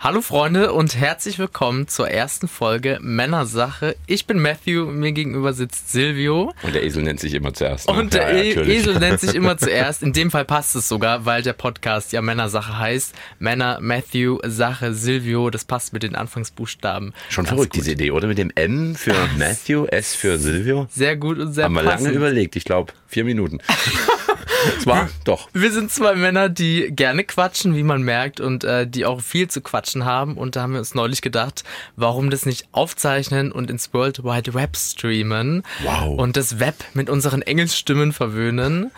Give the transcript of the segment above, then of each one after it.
Hallo Freunde und herzlich willkommen zur ersten Folge Männersache. Ich bin Matthew, mir gegenüber sitzt Silvio. Und der Esel nennt sich immer zuerst. Ne? Und der ja, ja, Esel nennt sich immer zuerst. In dem Fall passt es sogar, weil der Podcast ja Männersache heißt. Männer, Matthew, Sache, Silvio. Das passt mit den Anfangsbuchstaben. Schon verrückt, gut. diese Idee, oder? Mit dem M für Matthew, S für Silvio. Sehr gut und sehr Haben wir lange überlegt, ich glaube vier Minuten. Zwar, doch. Wir sind zwei Männer, die gerne quatschen, wie man merkt, und äh, die auch viel zu quatschen haben. Und da haben wir uns neulich gedacht, warum das nicht aufzeichnen und ins World Wide Web streamen. Wow. Und das Web mit unseren Engelsstimmen verwöhnen.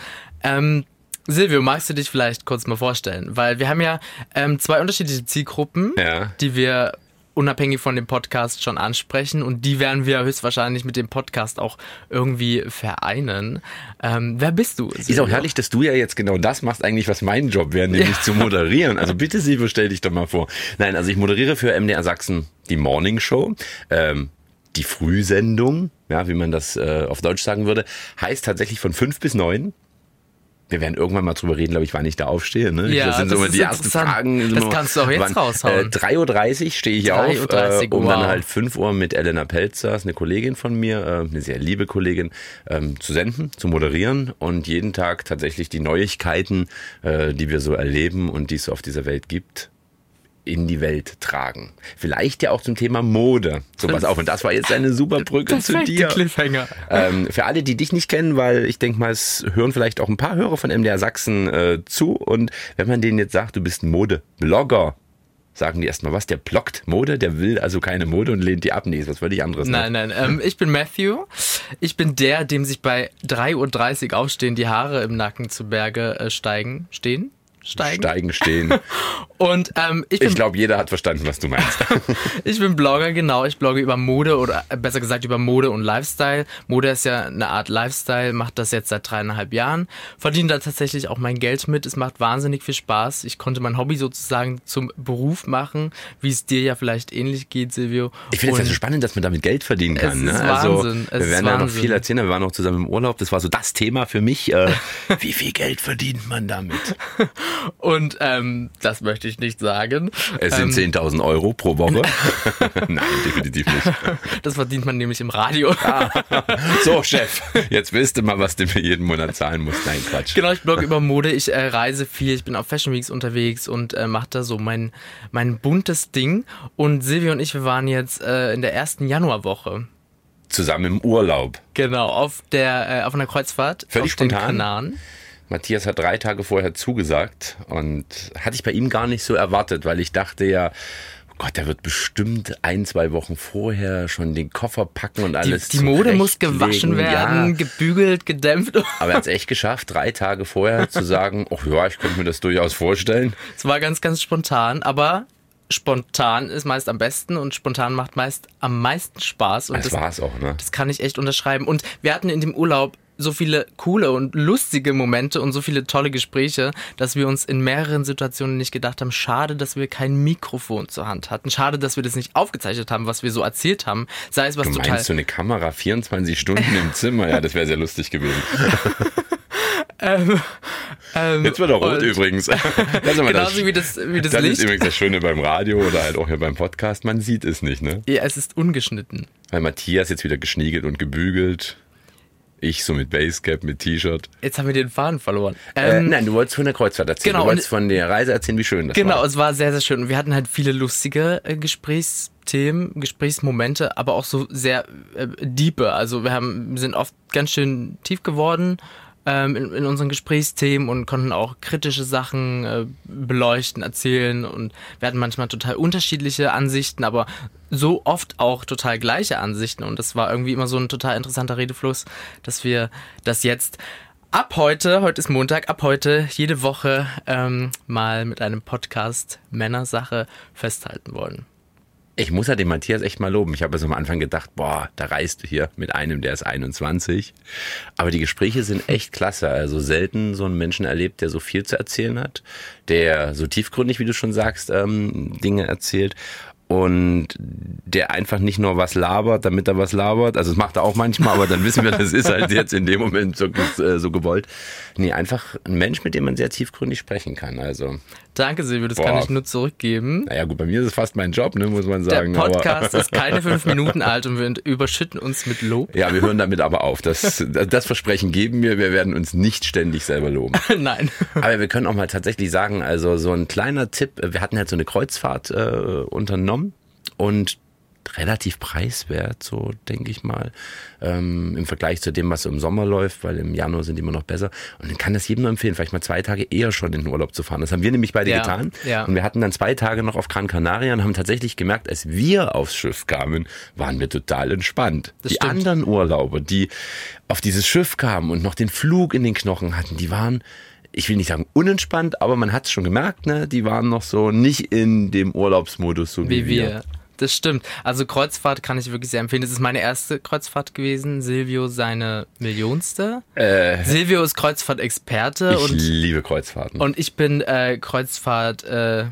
Ähm, Silvio, magst du dich vielleicht kurz mal vorstellen? Weil wir haben ja ähm, zwei unterschiedliche Zielgruppen, ja. die wir unabhängig von dem Podcast schon ansprechen und die werden wir höchstwahrscheinlich mit dem Podcast auch irgendwie vereinen. Ähm, wer bist du? Ist auch herrlich, dass du ja jetzt genau das machst, eigentlich was mein Job wäre, nämlich ja. zu moderieren. Also bitte Silvio, stell dich doch mal vor. Nein, also ich moderiere für MDR Sachsen die Morning Show. Ähm, die Frühsendung, ja, wie man das äh, auf Deutsch sagen würde, heißt tatsächlich von fünf bis neun wir werden irgendwann mal drüber reden, glaube ich, wann ich da aufstehe. Ne? Ja, das sind das so immer die ersten Fragen. Das kannst du auch jetzt wann, raushauen. Äh, 3.30 Uhr stehe ich 3 auf, äh, um wow. dann halt 5 Uhr mit Elena Pelzer, ist eine Kollegin von mir, äh, eine sehr liebe Kollegin, ähm, zu senden, zu moderieren und jeden Tag tatsächlich die Neuigkeiten, äh, die wir so erleben und die es so auf dieser Welt gibt, in die Welt tragen. Vielleicht ja auch zum Thema Mode. So, pass auf, und das war jetzt eine super Brücke zu dir. Cliffhanger. Ähm, für alle, die dich nicht kennen, weil ich denke mal, es hören vielleicht auch ein paar Hörer von MDR Sachsen äh, zu. Und wenn man denen jetzt sagt, du bist ein Modeblogger, sagen die erstmal was, der blockt Mode, der will also keine Mode und lehnt die ab. Nee, ist was völlig anderes. Ne? Nein, nein, ähm, ich bin Matthew. Ich bin der, dem sich bei 3.30 Uhr aufstehen die Haare im Nacken zu Berge äh, steigen, stehen steigen. Steigen, stehen. Und ähm, ich, ich glaube, jeder hat verstanden, was du meinst. ich bin Blogger, genau. Ich blogge über Mode oder äh, besser gesagt über Mode und Lifestyle. Mode ist ja eine Art Lifestyle, macht das jetzt seit dreieinhalb Jahren. Verdiene da tatsächlich auch mein Geld mit. Es macht wahnsinnig viel Spaß. Ich konnte mein Hobby sozusagen zum Beruf machen, wie es dir ja vielleicht ähnlich geht, Silvio. Ich finde es ja so spannend, dass man damit Geld verdienen kann. Es ne? ist also, Wahnsinn. Also, wir werden ja noch viel erzählen. Wir waren noch zusammen im Urlaub. Das war so das Thema für mich. Äh, wie viel Geld verdient man damit? Und ähm, das möchte ich nicht sagen. Es sind ähm, 10.000 Euro pro Woche. Nein, definitiv nicht. Das verdient man nämlich im Radio. Ah, so, Chef, jetzt wisst du mal, was du mir jeden Monat zahlen musst. Nein, Quatsch. Genau, ich blogge über Mode, ich äh, reise viel, ich bin auf Fashion Weeks unterwegs und äh, mache da so mein, mein buntes Ding. Und Silvia und ich, wir waren jetzt äh, in der ersten Januarwoche zusammen im Urlaub. Genau, auf der äh, auf einer Kreuzfahrt Völlig auf spontan. den Kanaren. Matthias hat drei Tage vorher zugesagt und hatte ich bei ihm gar nicht so erwartet, weil ich dachte ja, oh Gott, der wird bestimmt ein, zwei Wochen vorher schon den Koffer packen und alles. Die, die Mode muss gewaschen werden, ja. gebügelt, gedämpft. Aber er hat es echt geschafft, drei Tage vorher zu sagen, ach ja, ich könnte mir das durchaus vorstellen. Es war ganz, ganz spontan, aber spontan ist meist am besten und spontan macht meist am meisten Spaß. Und das, das war es auch, ne? Das kann ich echt unterschreiben. Und wir hatten in dem Urlaub so viele coole und lustige Momente und so viele tolle Gespräche, dass wir uns in mehreren Situationen nicht gedacht haben, schade, dass wir kein Mikrofon zur Hand hatten. Schade, dass wir das nicht aufgezeichnet haben, was wir so erzählt haben. Sei es was du total. Meinst du eine Kamera 24 Stunden im Zimmer? Ja, das wäre sehr lustig gewesen. ähm, ähm, Jetzt wird er rot übrigens. Genauso das, wie das, wie das, das Licht. ist übrigens das Schöne beim Radio oder halt auch hier beim Podcast. Man sieht es nicht, ne? Ja, es ist ungeschnitten. Weil Matthias jetzt wieder geschniegelt und gebügelt. Ich so mit Basecap, mit T-Shirt. Jetzt haben wir den Faden verloren. Äh, ähm, äh, nein, du wolltest von der Kreuzfahrt erzählen. Genau, du wolltest von der Reise erzählen, wie schön das genau, war. Genau, es war sehr, sehr schön. Und wir hatten halt viele lustige äh, Gesprächsthemen, Gesprächsmomente, aber auch so sehr äh, diepe. Also wir haben, sind oft ganz schön tief geworden ähm, in, in, unseren Gesprächsthemen und konnten auch kritische Sachen äh, beleuchten, erzählen und wir hatten manchmal total unterschiedliche Ansichten, aber so oft auch total gleiche Ansichten und das war irgendwie immer so ein total interessanter Redefluss, dass wir das jetzt ab heute, heute ist Montag, ab heute jede Woche ähm, mal mit einem Podcast Männersache festhalten wollen. Ich muss ja den Matthias echt mal loben. Ich habe so am Anfang gedacht, boah, da reist du hier mit einem, der ist 21. Aber die Gespräche sind echt klasse. Also selten so einen Menschen erlebt, der so viel zu erzählen hat, der so tiefgründig, wie du schon sagst, ähm, Dinge erzählt. Und der einfach nicht nur was labert, damit er was labert. Also das macht er auch manchmal, aber dann wissen wir, das ist halt jetzt in dem Moment so, äh, so gewollt. Nee, einfach ein Mensch, mit dem man sehr tiefgründig sprechen kann. Also Danke, Silvio, das Boah. kann ich nur zurückgeben. Naja, gut, bei mir ist es fast mein Job, ne, muss man sagen. Der Podcast ist keine fünf Minuten alt und wir überschütten uns mit Lob. Ja, wir hören damit aber auf. Das, das Versprechen geben wir, wir werden uns nicht ständig selber loben. Nein. Aber wir können auch mal tatsächlich sagen, also so ein kleiner Tipp, wir hatten halt so eine Kreuzfahrt äh, unternommen und relativ preiswert, so denke ich mal, ähm, im Vergleich zu dem, was im Sommer läuft, weil im Januar sind die immer noch besser. Und dann kann das jedem nur empfehlen, vielleicht mal zwei Tage eher schon in den Urlaub zu fahren. Das haben wir nämlich beide ja, getan. Ja. Und wir hatten dann zwei Tage noch auf Gran Canaria und haben tatsächlich gemerkt, als wir aufs Schiff kamen, waren wir total entspannt. Das die stimmt. anderen Urlauber, die auf dieses Schiff kamen und noch den Flug in den Knochen hatten, die waren ich will nicht sagen unentspannt, aber man hat es schon gemerkt, ne? Die waren noch so nicht in dem Urlaubsmodus so wie, wie wir. Das stimmt. Also Kreuzfahrt kann ich wirklich sehr empfehlen. Das ist meine erste Kreuzfahrt gewesen. Silvio seine millionste. Äh, Silvio ist Kreuzfahrt-Experte. Ich liebe Kreuzfahrten. Und ich bin äh, Kreuzfahrt äh,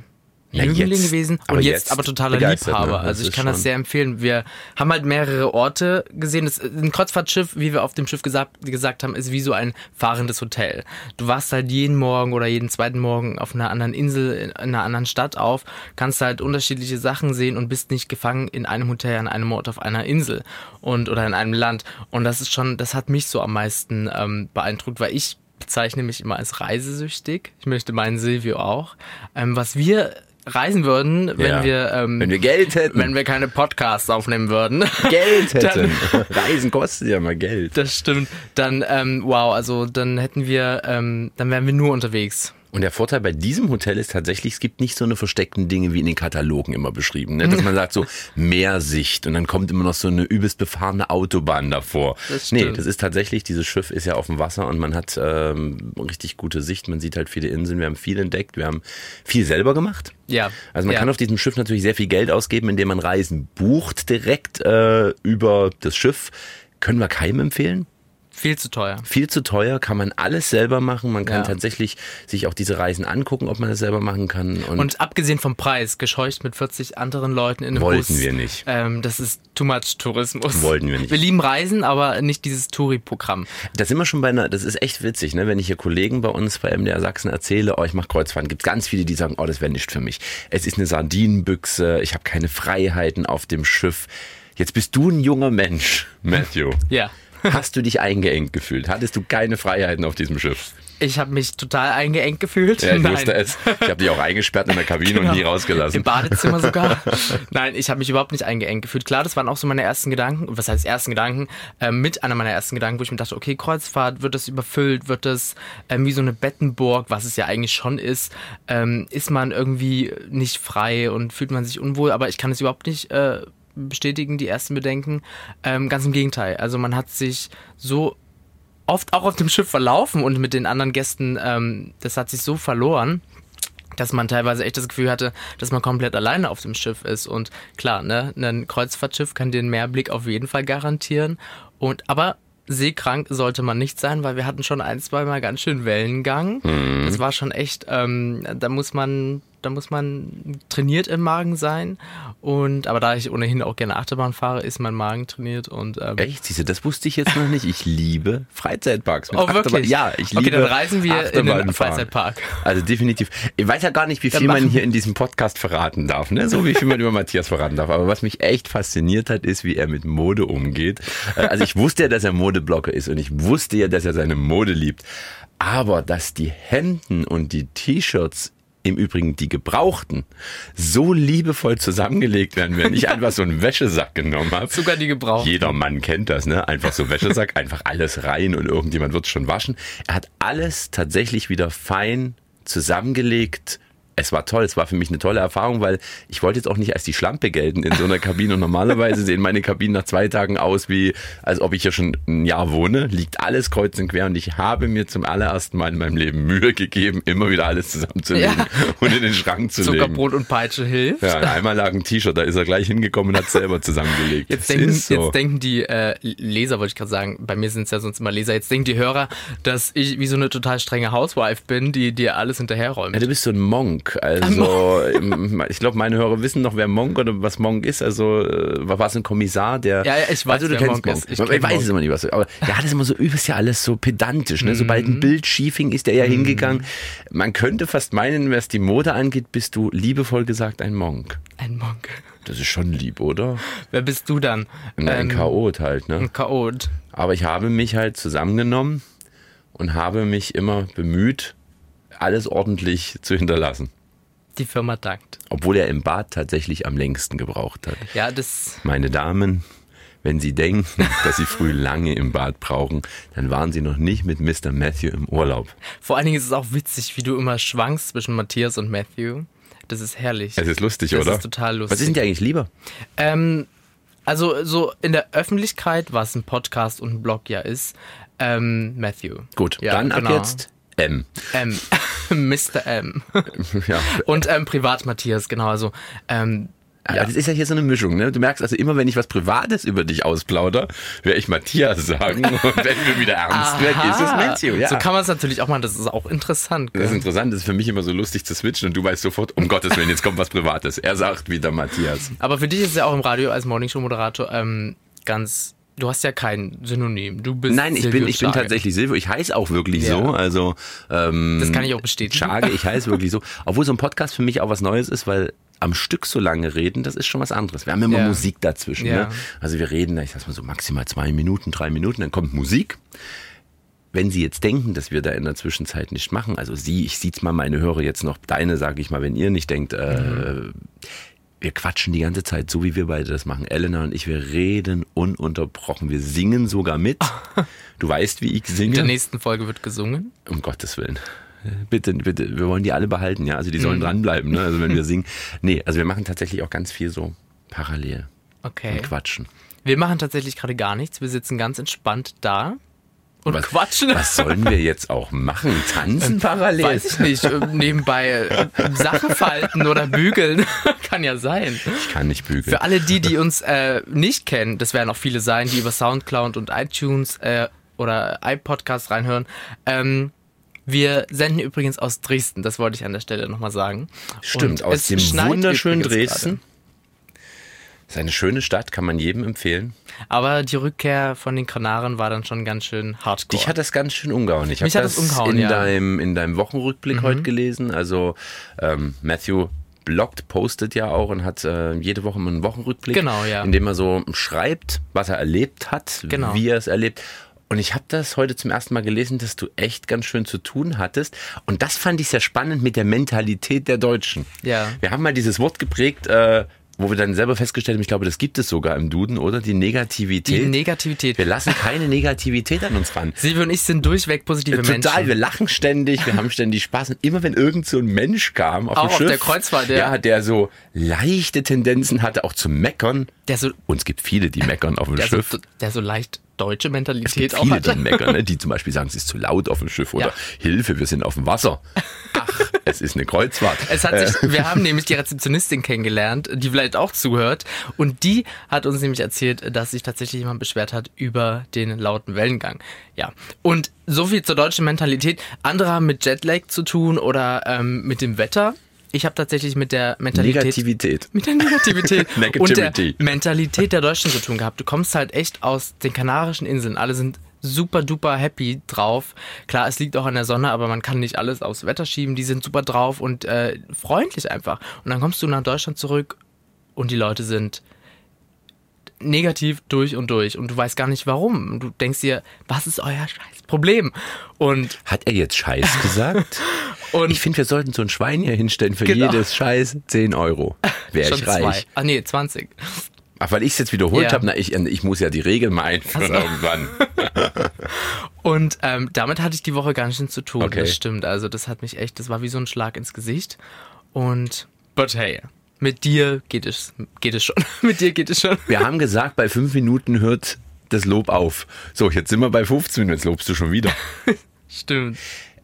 Jüngling jetzt, gewesen und jetzt, jetzt, aber totaler Liebhaber. Ne? Also ich kann das sehr empfehlen. Wir haben halt mehrere Orte gesehen. Das, ein Kreuzfahrtschiff, wie wir auf dem Schiff gesagt, gesagt haben, ist wie so ein fahrendes Hotel. Du wachst halt jeden Morgen oder jeden zweiten Morgen auf einer anderen Insel, in einer anderen Stadt auf, kannst halt unterschiedliche Sachen sehen und bist nicht gefangen in einem Hotel, an einem Ort auf einer Insel und oder in einem Land. Und das ist schon, das hat mich so am meisten ähm, beeindruckt, weil ich bezeichne mich immer als reisesüchtig. Ich möchte meinen Silvio auch. Ähm, was wir reisen würden, wenn ja. wir ähm, wenn wir Geld hätten, wenn wir keine Podcasts aufnehmen würden. Geld hätten. Dann, Reisen kostet ja mal Geld. Das stimmt. Dann ähm, wow, also dann hätten wir, ähm, dann wären wir nur unterwegs. Und der Vorteil bei diesem Hotel ist tatsächlich, es gibt nicht so eine versteckten Dinge wie in den Katalogen immer beschrieben. Ne? Dass man sagt so Meersicht und dann kommt immer noch so eine übelst befahrene Autobahn davor. Das nee, das ist tatsächlich, dieses Schiff ist ja auf dem Wasser und man hat ähm, richtig gute Sicht. Man sieht halt viele Inseln. Wir haben viel entdeckt. Wir haben viel selber gemacht. Ja. Also man ja. kann auf diesem Schiff natürlich sehr viel Geld ausgeben, indem man Reisen bucht direkt äh, über das Schiff. Können wir keinem empfehlen. Viel zu teuer. Viel zu teuer, kann man alles selber machen. Man kann ja. tatsächlich sich auch diese Reisen angucken, ob man das selber machen kann. Und, und abgesehen vom Preis, gescheucht mit 40 anderen Leuten in einem Wollten Bus. wir nicht. Ähm, das ist too much Tourismus. Wollten wir nicht. Wir lieben Reisen, aber nicht dieses Touri-Programm. Da sind wir schon bei einer, das ist echt witzig, ne? wenn ich hier Kollegen bei uns bei MDR Sachsen erzähle, oh, ich mache Kreuzfahrten, gibt es ganz viele, die sagen, oh, das wäre nicht für mich. Es ist eine Sardinenbüchse, ich habe keine Freiheiten auf dem Schiff. Jetzt bist du ein junger Mensch, Matthew. ja. Hast du dich eingeengt gefühlt? Hattest du keine Freiheiten auf diesem Schiff? Ich habe mich total eingeengt gefühlt. Ja, ich Nein. wusste es. Ich habe dich auch eingesperrt in der Kabine genau. und nie rausgelassen. Im Badezimmer sogar. Nein, ich habe mich überhaupt nicht eingeengt gefühlt. Klar, das waren auch so meine ersten Gedanken. Was heißt ersten Gedanken? Äh, mit einer meiner ersten Gedanken, wo ich mir dachte, okay, Kreuzfahrt, wird das überfüllt? Wird das ähm, wie so eine Bettenburg, was es ja eigentlich schon ist? Ähm, ist man irgendwie nicht frei und fühlt man sich unwohl? Aber ich kann es überhaupt nicht äh, bestätigen die ersten Bedenken. Ähm, ganz im Gegenteil. Also man hat sich so oft auch auf dem Schiff verlaufen und mit den anderen Gästen, ähm, das hat sich so verloren, dass man teilweise echt das Gefühl hatte, dass man komplett alleine auf dem Schiff ist. Und klar, ne, ein Kreuzfahrtschiff kann dir einen Mehrblick auf jeden Fall garantieren. Und aber seekrank sollte man nicht sein, weil wir hatten schon ein, zwei Mal ganz schön Wellengang. Mhm. Das war schon echt, ähm, da muss man da muss man trainiert im Magen sein. Und aber da ich ohnehin auch gerne Achterbahn fahre, ist mein Magen trainiert und ähm echt, siehst du, das wusste ich jetzt noch nicht. Ich liebe Freizeitparks. oh wirklich? Achterbahn. Ja, ich liebe. Okay, dann reisen wir in den Freizeitpark. Also definitiv. Ich weiß ja gar nicht, wie viel man hier in diesem Podcast verraten darf, ne? So wie viel man über Matthias verraten darf. Aber was mich echt fasziniert hat, ist, wie er mit Mode umgeht. Äh, also ich wusste ja, dass er Modeblocker ist und ich wusste ja, dass er seine Mode liebt. Aber dass die Hemden und die T-Shirts im Übrigen die gebrauchten, so liebevoll zusammengelegt werden, wenn ich einfach so einen Wäschesack genommen habe. Sogar die gebrauchten. Jeder Mann kennt das, ne? Einfach so Wäschesack, einfach alles rein und irgendjemand wird es schon waschen. Er hat alles tatsächlich wieder fein zusammengelegt, es war toll, es war für mich eine tolle Erfahrung, weil ich wollte jetzt auch nicht als die Schlampe gelten in so einer Kabine. Und normalerweise sehen meine Kabinen nach zwei Tagen aus, wie als ob ich hier schon ein Jahr wohne. Liegt alles kreuz und quer und ich habe mir zum allerersten Mal in meinem Leben Mühe gegeben, immer wieder alles zusammenzulegen ja. und in den Schrank zu legen. Zuckerbrot und Peitsche hilft. Ja, einmal lag ein T-Shirt, da ist er gleich hingekommen und hat selber zusammengelegt. Jetzt, denken, so. jetzt denken die äh, Leser, wollte ich gerade sagen, bei mir sind es ja sonst immer Leser, jetzt denken die Hörer, dass ich wie so eine total strenge Housewife bin, die dir alles hinterherräumt. Ja, du bist so ein Monk. Monk. Also ich glaube, meine Hörer wissen noch, wer Monk oder was Monk ist. Also äh, war es ein Kommissar, der. Ja, ja ich weiß, also, du kennst Monk, Monk. Ich, ich weiß es immer nicht, was. Aber der hat es immer so übelst ja alles so pedantisch. Ne? Sobald ein mhm. Bild schief hing, ist der ja mhm. hingegangen. Man könnte fast meinen, was die Mode angeht, bist du liebevoll gesagt ein Monk. Ein Monk. Das ist schon lieb, oder? Wer bist du dann? Na, ein ähm, Chaot halt, ne? Ein Chaot. Aber ich habe mich halt zusammengenommen und habe mich immer bemüht, alles ordentlich zu hinterlassen. Die Firma dankt. Obwohl er im Bad tatsächlich am längsten gebraucht hat. Ja, das. Meine Damen, wenn Sie denken, dass Sie früh lange im Bad brauchen, dann waren Sie noch nicht mit Mr. Matthew im Urlaub. Vor allen Dingen ist es auch witzig, wie du immer schwankst zwischen Matthias und Matthew. Das ist herrlich. Es ist lustig, das oder? Das ist total lustig. Was ist denn dir eigentlich lieber? Ähm, also so in der Öffentlichkeit, was ein Podcast und ein Blog ja ist, ähm, Matthew. Gut, ja, dann genau. ab jetzt M. M. Mr. M. ja. Und ähm, privat Matthias, genau. Also ähm, ja. Das ist ja hier so eine Mischung. Ne? Du merkst also immer, wenn ich was Privates über dich ausplauder, werde ich Matthias sagen. Und wenn wir wieder ernst werden, ist es Matthew. Ja. So kann man es natürlich auch machen. Das ist auch interessant. Gell? Das ist interessant. Das ist für mich immer so lustig zu switchen und du weißt sofort, um Gottes Willen, jetzt kommt was Privates. Er sagt wieder Matthias. Aber für dich ist es ja auch im Radio als Morningshow-Moderator ähm, ganz Du hast ja kein Synonym. Du bist Nein, ich bin ich bin tatsächlich Silvio. Ich heiße auch wirklich ja. so. Also ähm, das kann ich auch bestätigen. Schage, ich heiße wirklich so. Obwohl so ein Podcast für mich auch was Neues ist, weil am Stück so lange reden, das ist schon was anderes. Wir haben immer ja. Musik dazwischen. Ja. Ne? Also wir reden, ich sag mal so maximal zwei Minuten, drei Minuten, dann kommt Musik. Wenn Sie jetzt denken, dass wir da in der Zwischenzeit nicht machen, also Sie, ich sieht's mal meine Hörer jetzt noch, deine sage ich mal, wenn ihr nicht denkt, äh, mhm. Wir quatschen die ganze Zeit, so wie wir beide das machen. Elena und ich, wir reden ununterbrochen. Wir singen sogar mit. Du weißt, wie ich singe. In der nächsten Folge wird gesungen. Um Gottes Willen bitte, bitte, wir wollen die alle behalten, ja. Also die sollen mhm. dranbleiben, ne? Also wenn wir singen. Nee, also wir machen tatsächlich auch ganz viel so parallel. Okay. Und quatschen. Wir machen tatsächlich gerade gar nichts. Wir sitzen ganz entspannt da und was, quatschen. Was sollen wir jetzt auch machen? Tanzen ähm, parallel? Weiß ich nicht. Ähm, nebenbei äh, Sachen falten oder bügeln. kann ja sein. Ich kann nicht bügeln. Für alle die, die uns äh, nicht kennen, das werden auch viele sein, die über Soundcloud und iTunes äh, oder iPodcast reinhören. Ähm, wir senden übrigens aus Dresden, das wollte ich an der Stelle nochmal sagen. Stimmt, Und aus dem wunderschönen Dresden. Das ist eine schöne Stadt, kann man jedem empfehlen. Aber die Rückkehr von den Kanaren war dann schon ganz schön hardcore. Dich hat das ganz schön umgehauen. Ich habe das, das umgehauen, in, ja. deinem, in deinem Wochenrückblick mhm. heute gelesen. Also ähm, Matthew bloggt, postet ja auch und hat äh, jede Woche einen Wochenrückblick, genau, ja. in dem er so schreibt, was er erlebt hat, genau. wie er es erlebt. Und ich habe das heute zum ersten Mal gelesen, dass du echt ganz schön zu tun hattest. Und das fand ich sehr spannend mit der Mentalität der Deutschen. Ja. Wir haben mal dieses Wort geprägt, äh, wo wir dann selber festgestellt haben, ich glaube, das gibt es sogar im Duden, oder? Die Negativität. Die Negativität. Wir lassen keine Negativität an uns ran. Silvio und ich sind durchweg positive Total, Menschen. Total, wir lachen ständig, wir haben ständig Spaß. Und immer wenn irgend so ein Mensch kam auf auch dem Schiff, auf der Kreuzfahrt, ja. ja, der so leichte Tendenzen hatte, auch zu meckern. Der so, und es gibt viele, die meckern auf dem der Schiff. So, der so leicht deutsche Mentalität es gibt auch viele, hat. die meckern, ne? die zum Beispiel sagen, es ist zu laut auf dem Schiff oder ja. Hilfe, wir sind auf dem Wasser. Ach, es ist eine Kreuzfahrt. Es hat sich, äh. wir haben nämlich die Rezeptionistin kennengelernt, die vielleicht auch zuhört und die hat uns nämlich erzählt, dass sich tatsächlich jemand beschwert hat über den lauten Wellengang. Ja, und so viel zur deutschen Mentalität. Andere haben mit Jetlag zu tun oder ähm, mit dem Wetter. Ich habe tatsächlich mit der Mentalität. Negativität. Mit der Negativität. und der Mentalität der Deutschen zu tun gehabt. Du kommst halt echt aus den Kanarischen Inseln. Alle sind super duper happy drauf. Klar, es liegt auch an der Sonne, aber man kann nicht alles aufs Wetter schieben. Die sind super drauf und äh, freundlich einfach. Und dann kommst du nach Deutschland zurück und die Leute sind negativ durch und durch und du weißt gar nicht warum. Du denkst dir, was ist euer scheiß Problem? Und hat er jetzt Scheiß gesagt? und ich finde, wir sollten so ein Schwein hier hinstellen für genau. jedes Scheiß 10 Euro. Wäre ich reich. Zwei. Ach nee, 20. Ach, weil ich es jetzt wiederholt ja. habe, na, ich, ich muss ja die Regeln mal einführen also. irgendwann. und ähm, damit hatte ich die Woche ganz schön zu tun, okay. das stimmt. Also das hat mich echt, das war wie so ein Schlag ins Gesicht. Und, but hey, mit dir geht es, geht es schon. mit dir geht es schon. Wir haben gesagt, bei fünf Minuten hört das Lob auf. So, jetzt sind wir bei 15 Minuten, jetzt lobst du schon wieder. Stimmt.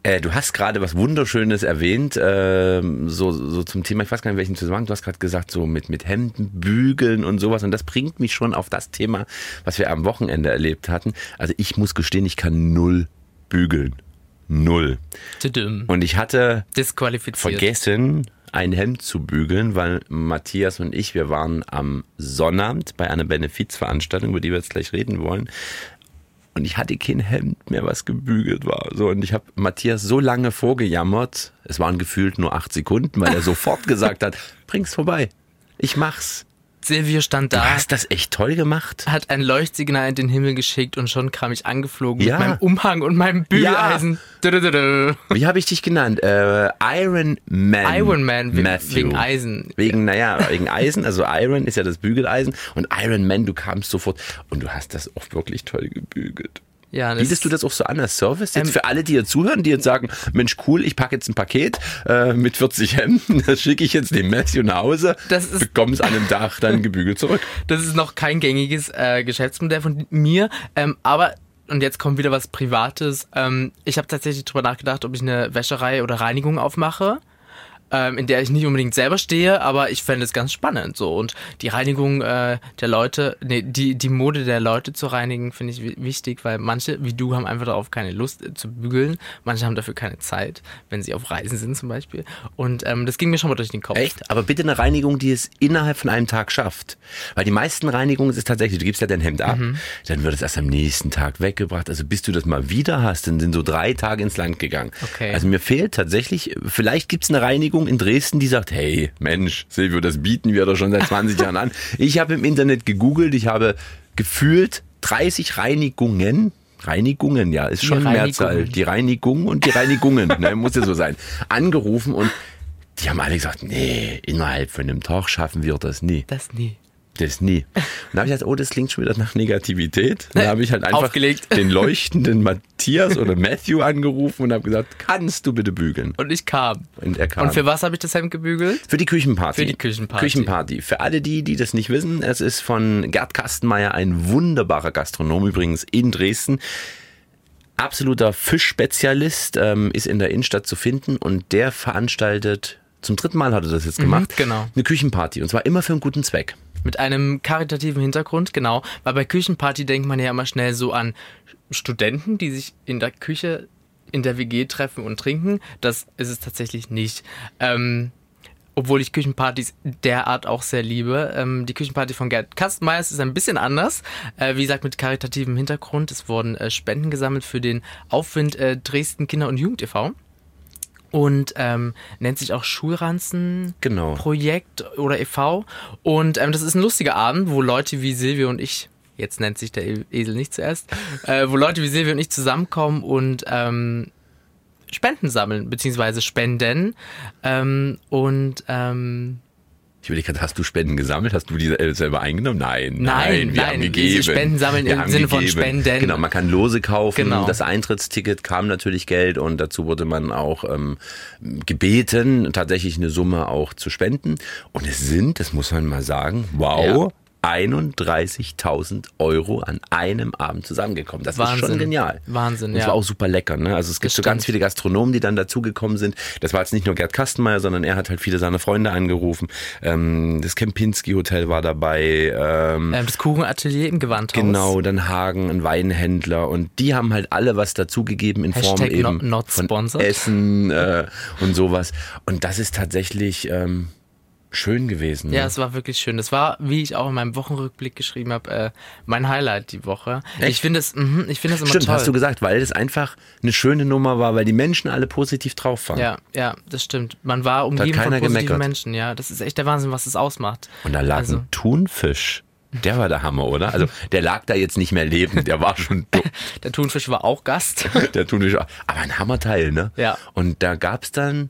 Äh, du hast gerade was Wunderschönes erwähnt, äh, so, so zum Thema, ich weiß gar nicht, in welchem Zusammenhang, du hast gerade gesagt, so mit, mit Hemden, Bügeln und sowas. Und das bringt mich schon auf das Thema, was wir am Wochenende erlebt hatten. Also ich muss gestehen, ich kann null bügeln. Null. Und ich hatte vergessen, ein Hemd zu bügeln, weil Matthias und ich, wir waren am Sonnabend bei einer Benefizveranstaltung, über die wir jetzt gleich reden wollen. Und ich hatte kein Hemd mehr, was gebügelt war. So, und ich habe Matthias so lange vorgejammert, es waren gefühlt nur acht Sekunden, weil er sofort gesagt hat, bring's vorbei. Ich mach's. Silvio stand da. Du hast das echt toll gemacht. Hat ein Leuchtsignal in den Himmel geschickt und schon kam ich angeflogen ja. mit meinem Umhang und meinem Bügeleisen. Ja. Wie habe ich dich genannt? Äh, Iron Man. Iron Man Matthew. wegen Eisen. Wegen, naja, wegen Eisen. Also Iron ist ja das Bügeleisen und Iron Man, du kamst sofort und du hast das auch wirklich toll gebügelt. Ja, Bietest du das auch so an als Service? Jetzt ähm, für alle, die hier zuhören, die jetzt sagen, Mensch, cool, ich packe jetzt ein Paket äh, mit 40 Hemden, das schicke ich jetzt dem Matthew nach Hause, bekomme es an einem Tag dann gebügelt zurück. Das ist noch kein gängiges äh, Geschäftsmodell von mir, ähm, aber und jetzt kommt wieder was Privates. Ähm, ich habe tatsächlich drüber nachgedacht, ob ich eine Wäscherei oder Reinigung aufmache ähm, in der ich nicht unbedingt selber stehe, aber ich fände es ganz spannend so. Und die Reinigung äh, der Leute, nee, die, die Mode der Leute zu reinigen, finde ich wichtig, weil manche, wie du, haben einfach darauf keine Lust äh, zu bügeln. Manche haben dafür keine Zeit, wenn sie auf Reisen sind zum Beispiel. Und ähm, das ging mir schon mal durch den Kopf. Echt? Aber bitte eine Reinigung, die es innerhalb von einem Tag schafft. Weil die meisten Reinigungen ist tatsächlich, du gibst ja dein Hemd ab, mhm. dann wird es erst am nächsten Tag weggebracht. Also bis du das mal wieder hast, dann sind so drei Tage ins Land gegangen. Okay. Also mir fehlt tatsächlich, vielleicht gibt es eine Reinigung in Dresden, die sagt, hey Mensch, Silvio, das bieten wir doch schon seit 20 Jahren an. Ich habe im Internet gegoogelt, ich habe gefühlt 30 Reinigungen Reinigungen, ja, ist schon Mehrzahl. Die Reinigung und die Reinigungen, ne, muss ja so sein. Angerufen und die haben alle gesagt, nee, innerhalb von einem Tag schaffen wir das nie. Das nie. Das nie. Und da habe ich gesagt, oh, das klingt schon wieder nach Negativität. Dann habe ich halt einfach Aufgelegt. den leuchtenden Matthias oder Matthew angerufen und habe gesagt, kannst du bitte bügeln? Und ich kam. Und er kam. Und für was habe ich das Hemd gebügelt? Für die Küchenparty. Für die Küchenparty. Küchenparty. Für alle die, die das nicht wissen, es ist von Gerd Kastenmeier, ein wunderbarer Gastronom übrigens in Dresden absoluter Fischspezialist, ähm, ist in der Innenstadt zu finden und der veranstaltet, zum dritten Mal hat er das jetzt mhm, gemacht, mhm, genau. eine Küchenparty und zwar immer für einen guten Zweck. Mit einem karitativen Hintergrund, genau. Weil bei Küchenparty denkt man ja immer schnell so an Studenten, die sich in der Küche in der WG treffen und trinken. Das ist es tatsächlich nicht. Ähm, obwohl ich Küchenpartys derart auch sehr liebe. Ähm, die Küchenparty von Gerd Kastenmeyers ist ein bisschen anders. Äh, wie gesagt, mit karitativem Hintergrund. Es wurden äh, Spenden gesammelt für den Aufwind äh, Dresden Kinder- und Jugend e.V und ähm, nennt sich auch Schulranzen genau. Projekt oder e.V. Und ähm, das ist ein lustiger Abend, wo Leute wie Silvia und ich, jetzt nennt sich der Esel nicht zuerst, äh, wo Leute wie Silvia und ich zusammenkommen und ähm, Spenden sammeln, beziehungsweise spenden. Ähm, und ähm, ich überlege gerade, hast du Spenden gesammelt? Hast du die selber eingenommen? Nein, nein, nein wir nein, haben gegeben. Spenden sammeln wir im Sinne gegeben. von Spenden. Genau, man kann Lose kaufen. Genau. Das Eintrittsticket kam natürlich Geld und dazu wurde man auch ähm, gebeten, tatsächlich eine Summe auch zu spenden. Und es sind, das muss man mal sagen, wow, ja. 31.000 Euro an einem Abend zusammengekommen. Das Wahnsinn. ist schon genial. Wahnsinn, ja. Es war auch super lecker. Ne? Also es gibt das so stimmt. ganz viele Gastronomen, die dann dazugekommen sind. Das war jetzt nicht nur Gerd Kastenmeier, sondern er hat halt viele seiner Freunde angerufen. Ähm, das Kempinski Hotel war dabei. Ähm, ähm das Kuchenatelier im Gewandhaus. Genau, dann Hagen, ein Weinhändler. Und die haben halt alle was dazugegeben in Hashtag Form eben not, not von Essen äh, und sowas. Und das ist tatsächlich... Ähm, schön gewesen. Ja, ne? es war wirklich schön. Das war, wie ich auch in meinem Wochenrückblick geschrieben habe, äh, mein Highlight die Woche. Echt? Ich finde es, mh, ich finde es immer Stimmt, toll. hast du gesagt, weil es einfach eine schöne Nummer war, weil die Menschen alle positiv drauf waren. Ja, ja, das stimmt. Man war umgeben von positiven gemeckert. Menschen. Ja, das ist echt der Wahnsinn, was es ausmacht. Und da lag also. ein Thunfisch. Der war der Hammer, oder? Also der lag da jetzt nicht mehr lebend, der war schon dumm. der Thunfisch war auch Gast. der Thunfisch, aber ein Hammerteil, ne? Ja. Und da gab es dann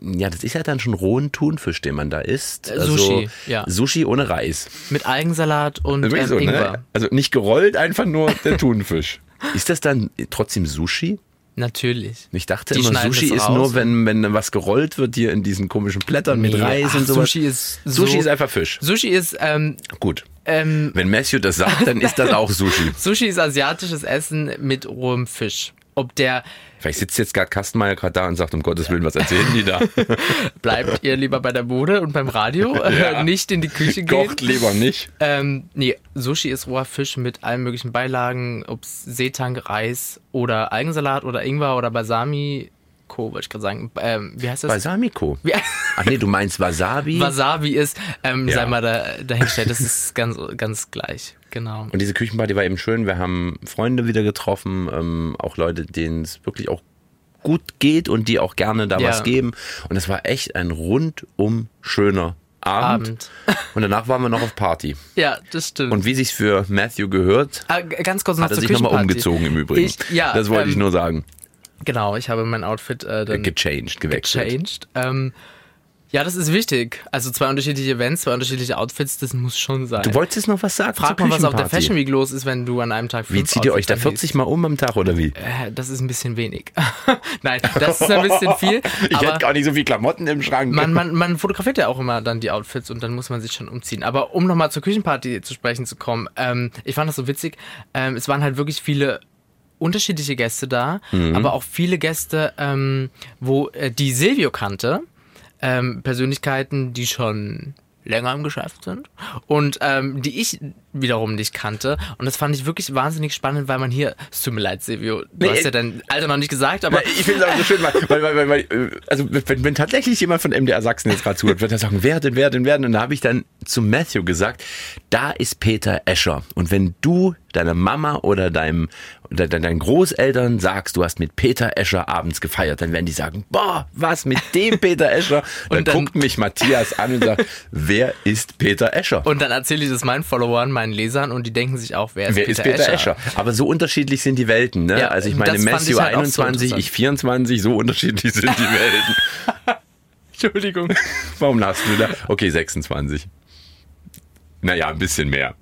ja, das ist ja dann schon rohen Thunfisch, den man da isst. Also Sushi, ja. Sushi ohne Reis. Mit Algensalat und ähm, so, Ingwer. Ne? Also nicht gerollt, einfach nur der Thunfisch. ist das dann trotzdem Sushi? Natürlich. Ich dachte Die immer, Sushi ist nur, wenn, wenn was gerollt wird hier in diesen komischen Blättern nee, mit Reis ach, und sowas. Sushi ist Sushi so, ist einfach Fisch. Sushi ist ähm, gut. Ähm, wenn Matthew das sagt, dann ist das auch Sushi. Sushi ist asiatisches Essen mit rohem Fisch. Ob der Vielleicht sitzt jetzt gerade Kastenmeier gerade da und sagt, um Gottes Willen, was erzählen die da? Bleibt ihr lieber bei der Bude und beim Radio, ja. nicht in die Küche gehen. Kocht lieber nicht. Ähm, nee, Sushi ist roher Fisch mit allen möglichen Beilagen, ob es Seetang, Reis oder Eigensalat oder Ingwer oder Balsami Balsamico, wollte ich gerade sagen. Ähm, wie heißt das? Balsamico? Wie, Ach nee, du meinst Wasabi? Wasabi ist, ähm, ja. sei mal da, dahingestellt, das ist ganz, ganz gleich. Genau. Und diese Küchenparty war eben schön. Wir haben Freunde wieder getroffen, ähm, auch Leute, denen es wirklich auch gut geht und die auch gerne da ja. was geben. Und es war echt ein rundum schöner Abend. Abend. Und danach waren wir noch auf Party. Ja, das stimmt. Und wie sich's für Matthew gehört, ah, ganz kurz noch hat er sich nochmal umgezogen im Übrigen. Ich, ja, das wollte ähm, ich nur sagen. Genau, ich habe mein Outfit äh, gechanged, gewechselt. Gechanged. Ähm, ja, das ist wichtig. Also zwei unterschiedliche Events, zwei unterschiedliche Outfits, das muss schon sein. Du wolltest noch was sagen? Frag mal, was auf der Fashion Week los ist, wenn du an einem Tag Wie zieht ihr euch da 40 Mal um am Tag oder wie? Äh, das ist ein bisschen wenig. Nein, das ist ein bisschen viel. ich hätte gar nicht so viel Klamotten im Schrank. Man, man, man fotografiert ja auch immer dann die Outfits und dann muss man sich schon umziehen. Aber um nochmal zur Küchenparty zu sprechen zu kommen, ähm, ich fand das so witzig. Ähm, es waren halt wirklich viele unterschiedliche Gäste da, mhm. aber auch viele Gäste, ähm, wo äh, die Silvio kannte ähm, Persönlichkeiten, die schon länger im Geschäft sind und ähm, die ich wiederum nicht kannte. Und das fand ich wirklich wahnsinnig spannend, weil man hier, es tut mir leid, Silvio, du nee, hast ja dein Alter noch nicht gesagt, aber. Ich finde es auch so schön, weil, weil, weil, weil äh, also wenn, wenn tatsächlich jemand von MDR Sachsen jetzt gerade zuhört, wird er sagen, wer denn, wer denn, wer denn? Und da habe ich dann zu Matthew gesagt, da ist Peter Escher. Und wenn du deiner Mama oder deinem deinen Großeltern sagst, du hast mit Peter Escher abends gefeiert, dann werden die sagen, boah, was mit dem Peter Escher? Und dann, dann guckt mich Matthias an und sagt, wer ist Peter Escher? Und dann erzähle ich das meinen Followern, meinen Lesern und die denken sich auch, wer ist, wer Peter, ist Peter Escher? Escher? Aber so unterschiedlich sind die Welten, ne? Ja, also ich meine, Matthew halt 21, so ich 24, so unterschiedlich sind die Welten. Entschuldigung. Warum lachst du da? Okay, 26. Naja, ein bisschen mehr.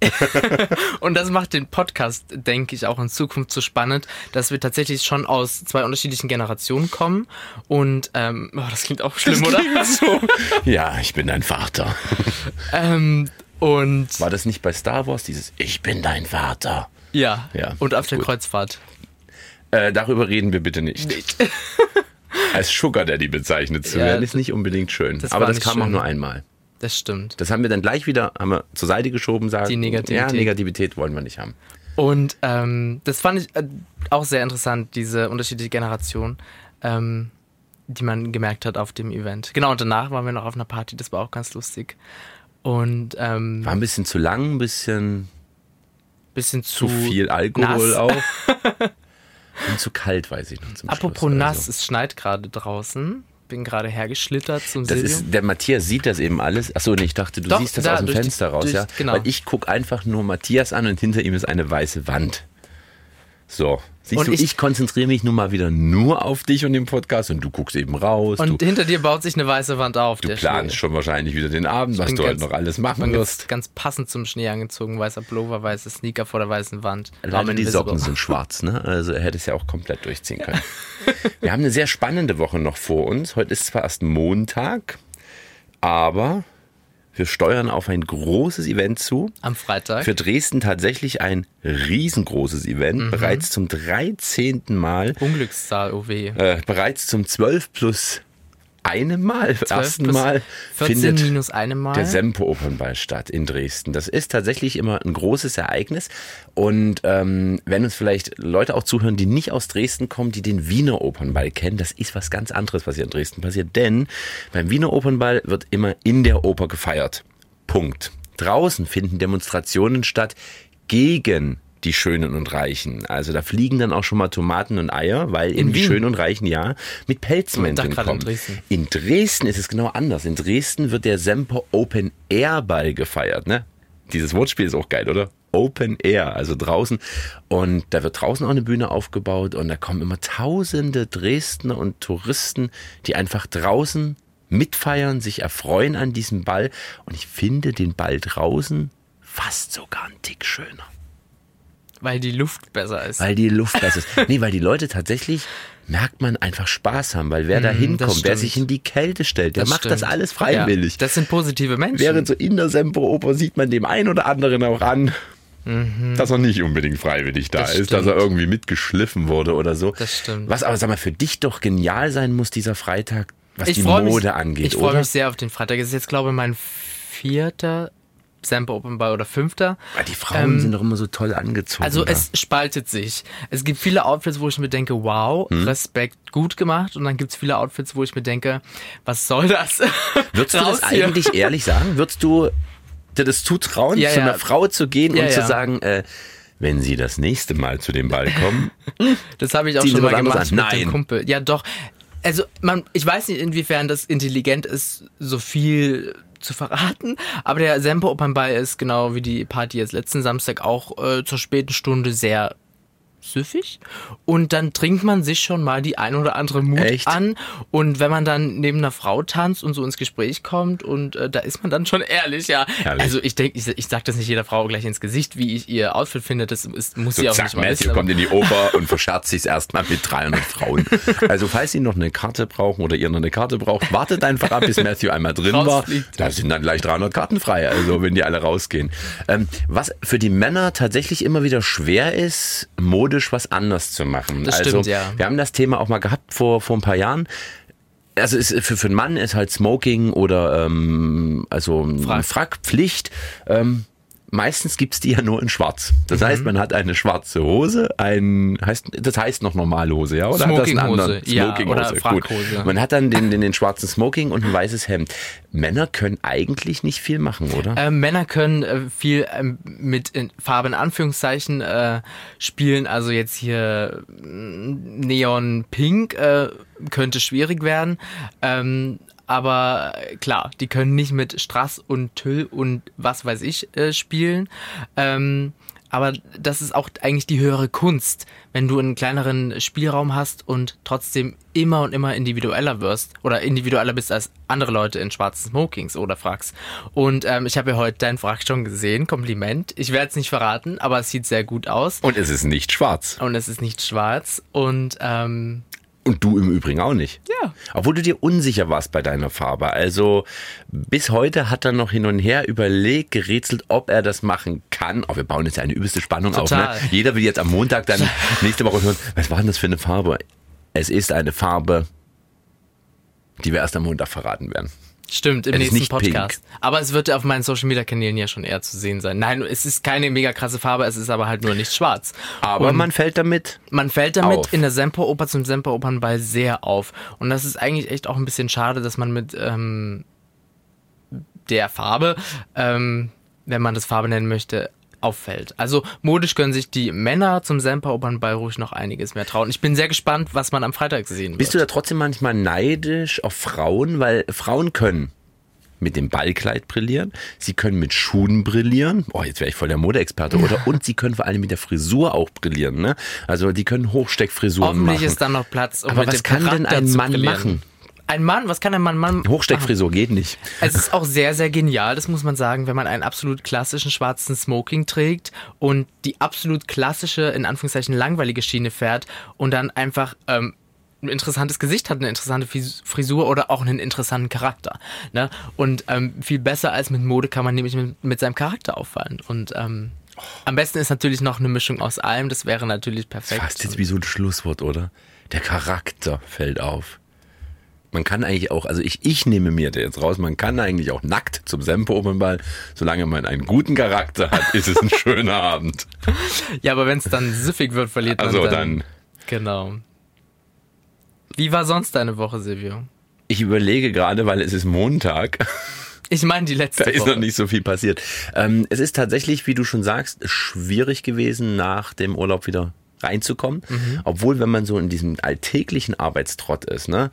und das macht den Podcast, denke ich, auch in Zukunft so spannend, dass wir tatsächlich schon aus zwei unterschiedlichen Generationen kommen. Und ähm, oh, das klingt auch schlimm, das oder? So. ja, ich bin dein Vater. ähm, und War das nicht bei Star Wars dieses Ich bin dein Vater? Ja. ja und auf der gut. Kreuzfahrt. Äh, darüber reden wir bitte nicht. nicht. Als Sugar Daddy bezeichnet zu ja, werden, ist nicht unbedingt schön. Das Aber das kam schön. auch nur einmal. Das stimmt. Das haben wir dann gleich wieder haben wir zur Seite geschoben, sagen. Die Negativität. Ja, Negativität wollen wir nicht haben. Und ähm, das fand ich äh, auch sehr interessant, diese unterschiedliche Generation, ähm, die man gemerkt hat auf dem Event. Genau, und danach waren wir noch auf einer Party, das war auch ganz lustig. Und ähm, war ein bisschen zu lang, ein bisschen bisschen zu, zu viel Alkohol nass. auch. Und zu kalt, weiß ich noch. Zum Apropos Schluss, nass, also. es schneit gerade draußen bin gerade hergeschlittert zum das Ist, der Matthias sieht das eben alles. Achso, nee, ich dachte, du Doch, siehst das da, aus dem Fenster die, raus, durch, ja? Genau. Weil ich gucke einfach nur Matthias an und hinter ihm ist eine weiße Wand. So. Siehst und du, ich, ich, konzentriere mich nun mal wieder nur auf dich und den Podcast und du guckst eben raus. Und du, hinter dir baut sich eine weiße Wand auf. Du planst Schnee. schon wahrscheinlich wieder den Abend, was du ganz, heute noch alles machen wirst. Ganz, ganz passend zum Schnee angezogen, weißer Pullover, weiße Sneaker vor der weißen Wand. Leider die Socken sind schwarz, ne? Also er hätte es ja auch komplett durchziehen können. Wir haben eine sehr spannende Woche noch vor uns. Heute ist zwar erst Montag, aber wir steuern auf ein großes Event zu. Am Freitag. Für Dresden tatsächlich ein riesengroßes Event. Mhm. Bereits zum 13. Mal. Unglückszahl, oh weh. Äh, bereits zum 12 plus einem Mal, ersten Mal findet minus einem Mal. der Sempo Opernball statt in Dresden. Das ist tatsächlich immer ein großes Ereignis. Und ähm, wenn uns vielleicht Leute auch zuhören, die nicht aus Dresden kommen, die den Wiener Opernball kennen, das ist was ganz anderes, was hier in Dresden passiert. Denn beim Wiener Opernball wird immer in der Oper gefeiert. Punkt. Draußen finden Demonstrationen statt gegen die Schönen und Reichen. Also da fliegen dann auch schon mal Tomaten und Eier, weil in eben die Schönen und Reichen ja mit Pelzmänteln kommen. In Dresden. in Dresden ist es genau anders. In Dresden wird der Semper Open Air Ball gefeiert. Ne? Dieses Wortspiel ist auch geil, oder? Open Air, also draußen. Und da wird draußen auch eine Bühne aufgebaut und da kommen immer tausende Dresdner und Touristen, die einfach draußen mitfeiern, sich erfreuen an diesem Ball. Und ich finde den Ball draußen fast sogar ein Tick schöner. Weil die Luft besser ist. Weil die Luft besser ist. Nee, weil die Leute tatsächlich merkt man einfach Spaß haben, weil wer da mhm, hinkommt, wer sich in die Kälte stellt, der das macht stimmt. das alles freiwillig. Ja, das sind positive Menschen. Während so in der Semperoper sieht man dem einen oder anderen auch an, mhm. dass er nicht unbedingt freiwillig da das ist, stimmt. dass er irgendwie mitgeschliffen wurde oder so. Das stimmt. Was aber, sag mal, für dich doch genial sein muss, dieser Freitag, was ich die Mode mich, angeht, Ich freue mich sehr auf den Freitag. Es ist jetzt, glaube ich, mein vierter Semper Open Bar oder Fünfter. Aber die Frauen ähm, sind doch immer so toll angezogen. Also da. es spaltet sich. Es gibt viele Outfits, wo ich mir denke, wow, hm. Respekt, gut gemacht. Und dann gibt es viele Outfits, wo ich mir denke, was soll das? Würdest du das hier? eigentlich ehrlich sagen? Würdest du dir das zutrauen, ja, zu einer Frau zu gehen ja, und zu sagen, äh, wenn Sie das nächste Mal zu dem Ball kommen. das habe ich auch schon mal gemacht mit Nein. dem Kumpel. Ja, doch. Also, man, ich weiß nicht, inwiefern das intelligent ist, so viel zu verraten, aber der Semper Opernball ist genau wie die Party jetzt letzten Samstag auch äh, zur späten Stunde sehr süffig und dann trinkt man sich schon mal die ein oder andere Mut Echt? an und wenn man dann neben einer Frau tanzt und so ins Gespräch kommt und äh, da ist man dann schon ehrlich, ja. Herrlich. Also ich denke, ich, ich sage das nicht jeder Frau gleich ins Gesicht, wie ich ihr Outfit finde, das ist, muss so sie auch zack, nicht mal Matthew wissen, kommt in die Oper und verscherzt sich erstmal mit 300 Frauen. Also falls Sie noch eine Karte brauchen oder ihr noch eine Karte braucht, wartet einfach ab, bis Matthew einmal drin war. Da sind dann gleich 300 Karten frei, also wenn die alle rausgehen. Ähm, was für die Männer tatsächlich immer wieder schwer ist, Mode methodisch was anders zu machen. Das also, stimmt, ja. Wir haben das Thema auch mal gehabt vor, vor ein paar Jahren also ist, für, für einen Mann ist halt Smoking oder ähm, also Frack. Frackpflicht. Ähm, meistens gibt's die ja nur in schwarz. Das mhm. heißt, man hat eine schwarze Hose, ein heißt das heißt noch normale Hose, ja? Oder Smoking hat das einen Hose. Smoking ja, Hose. Gut. Man hat dann den, den, den schwarzen Smoking und ein weißes Hemd. Männer können eigentlich nicht viel machen, oder? Äh, Männer können äh, viel äh, mit in Farbe in Anführungszeichen äh, spielen. Also jetzt hier mm, Neon Pink äh, könnte schwierig werden. Ähm, aber äh, klar, die können nicht mit Strass und Tüll und was weiß ich äh, spielen. Ähm, aber das ist auch eigentlich die höhere Kunst, wenn du einen kleineren Spielraum hast und trotzdem immer und immer individueller wirst oder individueller bist als andere Leute in schwarzen Smokings oder Fracks. Und ähm, ich habe ja heute dein Frack schon gesehen, Kompliment. Ich werde es nicht verraten, aber es sieht sehr gut aus. Und es ist nicht schwarz. Und es ist nicht schwarz. Und ähm, und du im Übrigen auch nicht. Ja. Obwohl du dir unsicher warst bei deiner Farbe. Also bis heute hat er noch hin und her überlegt, gerätselt, ob er das machen kann. Oh, wir bauen jetzt eine übelste Spannung Total. auf. Ne? Jeder will jetzt am Montag dann nächste Woche hören, was war denn das für eine Farbe? Es ist eine Farbe, die wir erst am Montag verraten werden. Stimmt, im es nächsten Podcast. Pink. Aber es wird auf meinen Social Media Kanälen ja schon eher zu sehen sein. Nein, es ist keine mega krasse Farbe, es ist aber halt nur nicht schwarz. Aber Und man fällt damit. Man fällt damit auf. in der Semperoper zum Semperopernball sehr auf. Und das ist eigentlich echt auch ein bisschen schade, dass man mit ähm, der Farbe, ähm, wenn man das Farbe nennen möchte, auffällt. Also modisch können sich die Männer zum Semperopernball ruhig noch einiges mehr trauen. Ich bin sehr gespannt, was man am Freitag sehen wird. Bist du da trotzdem manchmal neidisch auf Frauen? Weil Frauen können mit dem Ballkleid brillieren, sie können mit Schuhen brillieren, oh, jetzt wäre ich voll der Modeexperte, oder? Und sie können vor allem mit der Frisur auch brillieren, ne? Also die können Hochsteckfrisuren Hoffentlich machen. Hoffentlich ist dann noch Platz, um Aber was kann denn ein Mann machen? Ein Mann, was kann ein Mann machen? Hochsteckfrisur geht nicht. Es ist auch sehr, sehr genial, das muss man sagen, wenn man einen absolut klassischen schwarzen Smoking trägt und die absolut klassische, in Anführungszeichen langweilige Schiene fährt und dann einfach ähm, ein interessantes Gesicht hat, eine interessante Frisur oder auch einen interessanten Charakter. Ne? Und ähm, viel besser als mit Mode kann man nämlich mit, mit seinem Charakter auffallen. Und ähm, am besten ist natürlich noch eine Mischung aus allem, das wäre natürlich perfekt. Fast jetzt wie so ein Schlusswort, oder? Der Charakter fällt auf. Man kann eigentlich auch, also ich, ich nehme mir jetzt raus, man kann eigentlich auch nackt zum Semperopernball, solange man einen guten Charakter hat, ist es ein schöner Abend. Ja, aber wenn es dann süffig wird, verliert man also dann. dann. Genau. Wie war sonst deine Woche, Silvio? Ich überlege gerade, weil es ist Montag. Ich meine die letzte Da ist Woche. noch nicht so viel passiert. Ähm, es ist tatsächlich, wie du schon sagst, schwierig gewesen, nach dem Urlaub wieder reinzukommen. Mhm. Obwohl, wenn man so in diesem alltäglichen Arbeitstrott ist, ne,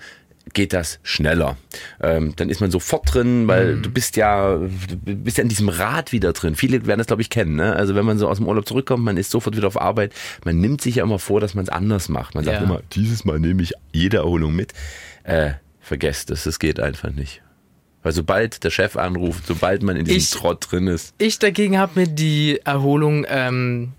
geht das schneller. Ähm, dann ist man sofort drin, weil mhm. du bist ja, du bist ja in diesem Rad wieder drin. Viele werden das, glaube ich, kennen. Ne? Also wenn man so aus dem Urlaub zurückkommt, man ist sofort wieder auf Arbeit. Man nimmt sich ja immer vor, dass man es anders macht. Man sagt ja. immer, dieses Mal nehme ich jede Erholung mit. Äh, vergesst es, das geht einfach nicht. Weil sobald der Chef anruft, sobald man in diesem ich, Trott drin ist. Ich dagegen habe mir die Erholung ähm,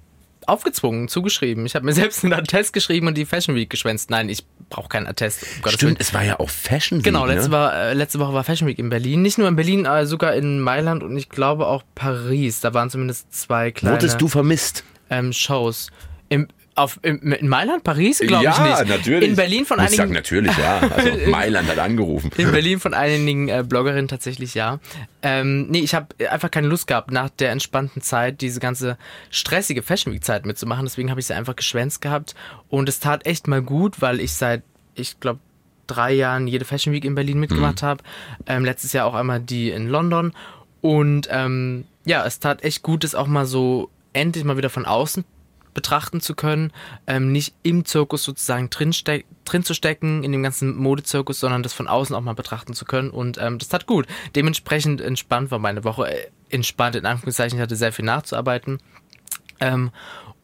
aufgezwungen, zugeschrieben. Ich habe mir selbst einen Attest geschrieben und die Fashion Week geschwänzt. Nein, ich brauche keinen Attest. Um Stimmt, es war ja auch Fashion Week. Genau, letzte, ne? war, äh, letzte Woche war Fashion Week in Berlin. Nicht nur in Berlin, äh, sogar in Mailand und ich glaube auch Paris. Da waren zumindest zwei kleine Wurdest du vermisst? Ähm, Shows. Im, Auf, in Mailand, Paris, glaube ja, ich nicht. Ja, natürlich. In Berlin von ich einigen. Sag natürlich, ja. Also Mailand hat angerufen. In Berlin von einigen äh, Bloggerinnen tatsächlich ja. Ähm, nee, ich habe einfach keine Lust gehabt, nach der entspannten Zeit diese ganze stressige Fashion Week Zeit mitzumachen. Deswegen habe ich sie einfach geschwänzt gehabt. Und es tat echt mal gut, weil ich seit, ich glaube, drei Jahren jede Fashion Week in Berlin mitgemacht mhm. habe. Ähm, letztes Jahr auch einmal die in London. Und ähm, ja, es tat echt gut, das auch mal so endlich mal wieder von außen betrachten zu können, ähm, nicht im Zirkus sozusagen drin, zu stecken, in dem ganzen Modezirkus, sondern das von außen auch mal betrachten zu können. Und ähm, das tat gut. Dementsprechend entspannt war meine Woche, äh, entspannt in Anführungszeichen, ich hatte sehr viel nachzuarbeiten. Ähm,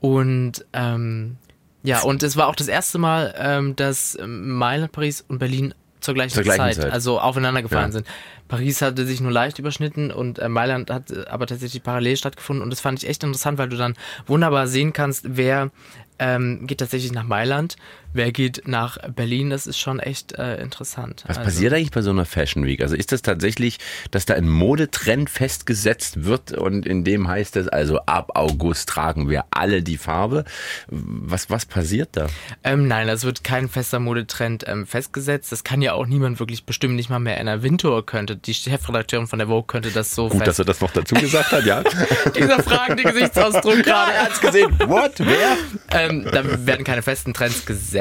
und ähm, ja, und es war auch das erste Mal, ähm, dass Mailand, Paris und Berlin zur gleichen, zur gleichen Zeit, Zeit, also aufeinander gefallen ja. sind. Paris hatte sich nur leicht überschnitten und äh, Mailand hat äh, aber tatsächlich parallel stattgefunden und das fand ich echt interessant, weil du dann wunderbar sehen kannst, wer ähm, geht tatsächlich nach Mailand, wer geht nach Berlin, das ist schon echt äh, interessant. Was also, passiert eigentlich bei so einer Fashion Week? Also ist das tatsächlich, dass da ein Modetrend festgesetzt wird und in dem heißt es also ab August tragen wir alle die Farbe. Was, was passiert da? Ähm, nein, es wird kein fester Modetrend ähm, festgesetzt. Das kann ja auch niemand wirklich bestimmen, nicht mal mehr Anna Wintour könnte, die Chefredakteurin von der Vogue könnte das so Gut, dass er das noch dazu gesagt hat, ja. Dieser fragende Gesichtsausdruck gerade. er hat's gesehen. What? Wer? Ähm, da werden keine festen Trends gesetzt.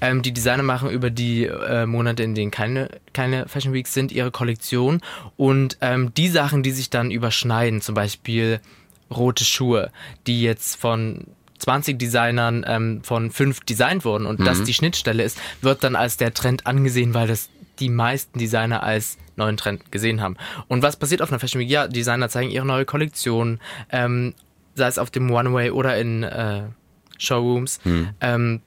Ähm, die Designer machen über die äh, Monate, in denen keine, keine Fashion Weeks sind, ihre Kollektion. Und ähm, die Sachen, die sich dann überschneiden, zum Beispiel rote Schuhe, die jetzt von 20 Designern ähm, von fünf designt wurden und mhm. das die Schnittstelle ist, wird dann als der Trend angesehen, weil das die meisten Designer als neuen Trend gesehen haben. Und was passiert auf einer Fashion Week? Ja, Designer zeigen ihre neue Kollektion, ähm, sei es auf dem One-Way oder in äh, Showrooms. Hm. Ähm,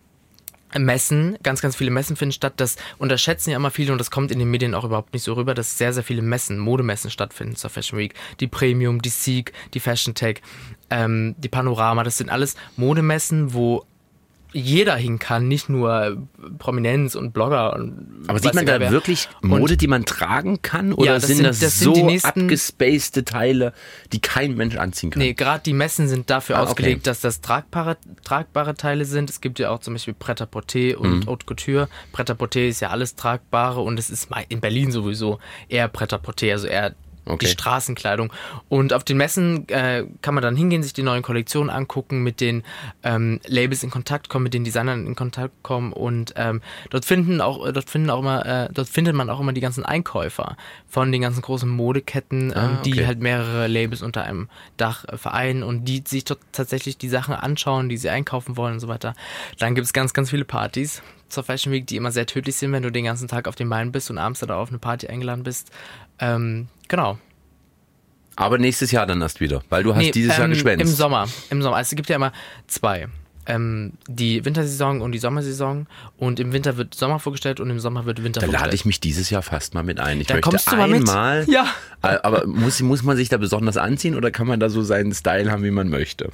Messen, ganz, ganz viele Messen finden statt. Das unterschätzen ja immer viele und das kommt in den Medien auch überhaupt nicht so rüber, dass sehr, sehr viele Messen, Modemessen stattfinden zur Fashion Week. Die Premium, die Seek, die Fashion Tech, ähm, die Panorama, das sind alles Modemessen, wo jeder hin kann, nicht nur Prominenz und Blogger. Und Aber sieht man da wer. wirklich Mode, und die man tragen kann? Oder ja, das sind, sind das, das so sind nächsten, abgespacede Teile, die kein Mensch anziehen kann? Nee, gerade die Messen sind dafür ah, ausgelegt, okay. dass das tragbare, tragbare Teile sind. Es gibt ja auch zum Beispiel Pret-à-Porter und mhm. Haute Couture. Pret-à-Porter ist ja alles Tragbare und es ist in Berlin sowieso eher Pret-à-Porter, also eher Okay. Die Straßenkleidung. Und auf den Messen äh, kann man dann hingehen, sich die neuen Kollektionen angucken, mit den ähm, Labels in Kontakt kommen, mit den Designern in Kontakt kommen und ähm, dort finden auch, dort finden auch immer, äh, dort findet man auch immer die ganzen Einkäufer von den ganzen großen Modeketten, ähm, ah, okay. die halt mehrere Labels unter einem Dach äh, vereinen und die sich dort tatsächlich die Sachen anschauen, die sie einkaufen wollen und so weiter. Dann gibt es ganz, ganz viele Partys zur Fashion Week, die immer sehr tödlich sind, wenn du den ganzen Tag auf den Beinen bist und abends da auf eine Party eingeladen bist. Ähm, genau. Aber nächstes Jahr dann erst wieder, weil du hast nee, dieses ähm, Jahr geschwänzt. Im Sommer. Im Sommer. Also es gibt ja immer zwei. Ähm, die Wintersaison und die Sommersaison. Und im Winter wird Sommer vorgestellt und im Sommer wird Winter da vorgestellt. Da lade ich mich dieses Jahr fast mal mit ein. Ich da möchte kommst du mal einmal. Mit? Ja. Äh, aber muss, muss man sich da besonders anziehen oder kann man da so seinen Style haben, wie man möchte?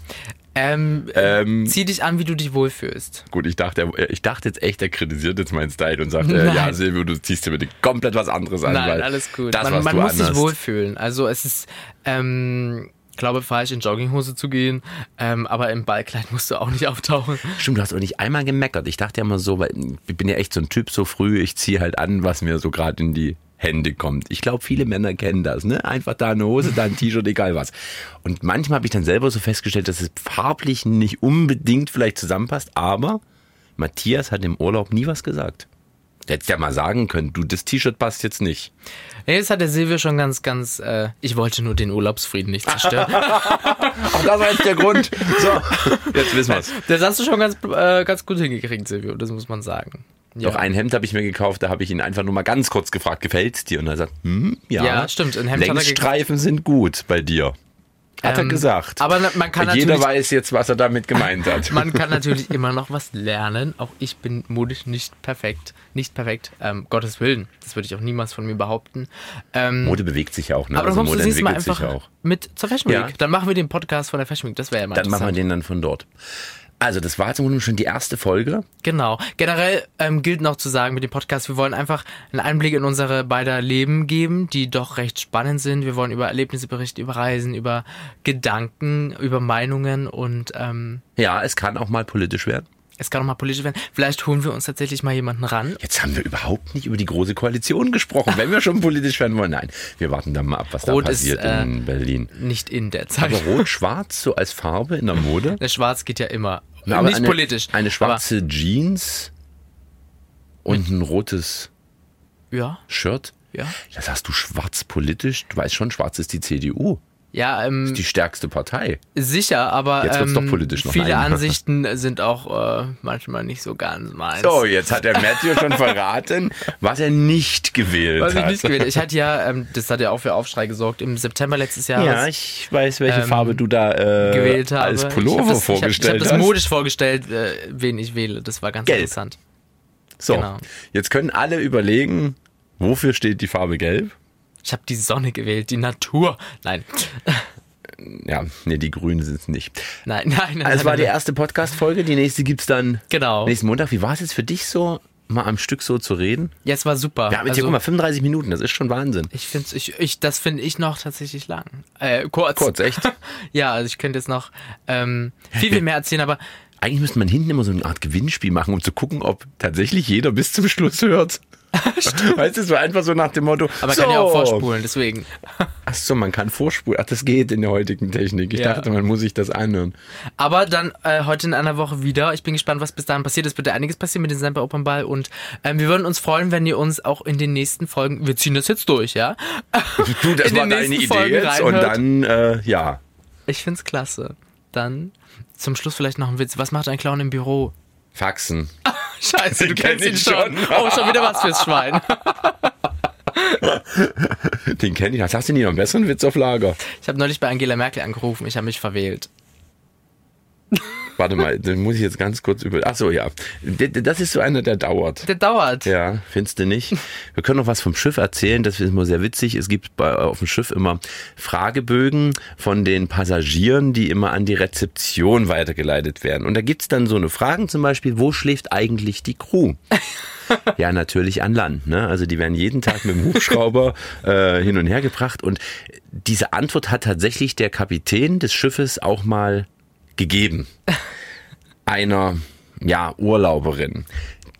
Ähm, ähm, zieh dich an, wie du dich wohlfühlst. Gut, ich dachte, ich dachte jetzt echt, er kritisiert jetzt meinen Style und sagt, äh, ja, Silvio, du ziehst dir bitte komplett was anderes an. Nein, alles gut. Das, man, man muss sich wohlfühlen. Also es ist, ähm, glaube falsch, in Jogginghose zu gehen, ähm, aber im Ballkleid musst du auch nicht auftauchen. Stimmt, du hast auch nicht einmal gemeckert. Ich dachte ja immer so, weil ich bin ja echt so ein Typ so früh, ich ziehe halt an, was mir so gerade in die Hände kommt. Ich glaube, viele Männer kennen das, ne? Einfach da eine Hose, da ein T-Shirt, egal was. Und manchmal habe ich dann selber so festgestellt, dass es farblich nicht unbedingt vielleicht zusammenpasst, aber Matthias hat im Urlaub nie was gesagt. Hättest ja mal sagen können, du, das T-Shirt passt jetzt nicht. Nee, das hat der Silvio schon ganz, ganz, äh, ich wollte nur den Urlaubsfrieden nicht zerstören. Auch das war jetzt der Grund. So, jetzt wissen wir's. Das hast du schon ganz, äh, ganz gut hingekriegt, Silvio, das muss man sagen. Ja. Doch ein Hemd habe ich mir gekauft, da habe ich ihn einfach nur mal ganz kurz gefragt, gefällt's dir? Und er sagt, hm, ja, ja stimmt. Ein Hemd Längsstreifen sind gut bei dir. Hat ähm, er gesagt. Aber man kann Jeder weiß jetzt, was er damit gemeint hat. man kann natürlich immer noch was lernen. Auch ich bin modisch nicht perfekt. Nicht perfekt. Ähm, Gottes Willen. Das würde ich auch niemals von mir behaupten. Ähm, Mode bewegt sich ja auch. Ne? Aber also Mode entwickelt mal einfach sich auch. Mit zur Fashion Week. Ja. Dann machen wir den Podcast von der Fashion Week. Das wäre ja mal Dann machen wir den dann von dort. Also, das war jetzt schon die erste Folge. Genau. Generell ähm, gilt noch zu sagen mit dem Podcast, wir wollen einfach einen Einblick in unsere beider Leben geben, die doch recht spannend sind. Wir wollen über Erlebnisse berichten, über Reisen, über Gedanken, über Meinungen und ähm, ja, es kann auch mal politisch werden. Es kann auch mal politisch werden. Vielleicht holen wir uns tatsächlich mal jemanden ran. Jetzt haben wir überhaupt nicht über die große Koalition gesprochen, wenn wir schon politisch werden wollen. Nein, wir warten dann mal ab, was Rot da passiert ist, äh, in Berlin. Nicht in der Zeit. Aber Rot-Schwarz so als Farbe in der Mode? Der Schwarz geht ja immer. Na, nicht eine, politisch. Eine schwarze Jeans und ein rotes ja. Shirt? Ja. Das hast du schwarz politisch? Du weißt schon, schwarz ist die CDU. Ja, ähm, das ist die stärkste Partei. Sicher, aber jetzt wird's ähm, doch politisch noch viele. Ansichten sind auch äh, manchmal nicht so ganz meins. So, jetzt hat der Matthew schon verraten, was er nicht gewählt was hat. Was ich nicht gewählt habe. Ich hatte ja, ähm, das hat ja auch für Aufschrei gesorgt, im September letztes Jahres. Ja, ich weiß, welche ähm, Farbe du da äh, gewählt habe. als Pullover ich das, vorgestellt ich hab, ich hab das modisch vorgestellt, äh, wen ich wähle. Das war ganz Gelb. interessant. So, genau. jetzt können alle überlegen, wofür steht die Farbe Gelb? Ich habe die Sonne gewählt, die Natur. Nein. Ja, nee, die Grünen sind es nicht. Nein, nein, nein. Also es war die erste Podcast-Folge, die nächste gibt es dann genau. nächsten Montag. Wie war es jetzt für dich so, mal am Stück so zu reden? Ja, es war super. Wir haben jetzt also, hier, guck mal, 35 Minuten, das ist schon Wahnsinn. Ich finde ich, ich, das finde ich noch tatsächlich lang. Äh, kurz. Kurz, echt? ja, also ich könnte jetzt noch ähm, viel, viel mehr erzählen, aber eigentlich müsste man hinten immer so eine Art Gewinnspiel machen, um zu gucken, ob tatsächlich jeder bis zum Schluss hört. weißt du, so einfach so nach dem Motto. Aber so. kann ja auch vorspulen, deswegen. Ach so, man kann vorspulen. Ach, das geht in der heutigen Technik. Ich ja. dachte, man muss sich das anhören. Aber dann äh, heute in einer Woche wieder. Ich bin gespannt, was bis dahin passiert. Es wird ja einiges passieren mit dem Semper Open Ball und ähm, wir würden uns freuen, wenn ihr uns auch in den nächsten Folgen, wir ziehen das jetzt durch, ja? Du, das war deine Idee Folgen jetzt reinhört. und dann, äh, ja. Ich find's klasse. Dann zum Schluss vielleicht noch ein Witz. Was macht ein Clown im Büro? Faxen. Scheiße, du kennst ihn schon. Oh, schon wieder was fürs Schwein. Den kenne ich. Hast du denn noch einen besseren Witz auf Lager? Ich habe neulich bei Angela Merkel angerufen. Ich habe mich verwählt. Warte mal, den muss ich jetzt ganz kurz über. Ach so, ja. Das ist so einer, der dauert. Der dauert. Ja, findest du nicht? Wir können noch was vom Schiff erzählen. Das ist immer sehr witzig. Es gibt bei, auf dem Schiff immer Fragebögen von den Passagieren, die immer an die Rezeption weitergeleitet werden. Und da gibt's dann so eine Fragen zum Beispiel, wo schläft eigentlich die Crew? ja, natürlich an Land. Ne? Also die werden jeden Tag mit dem Hubschrauber äh, hin und her gebracht. Und diese Antwort hat tatsächlich der Kapitän des Schiffes auch mal gegeben. Einer, ja, Urlauberin.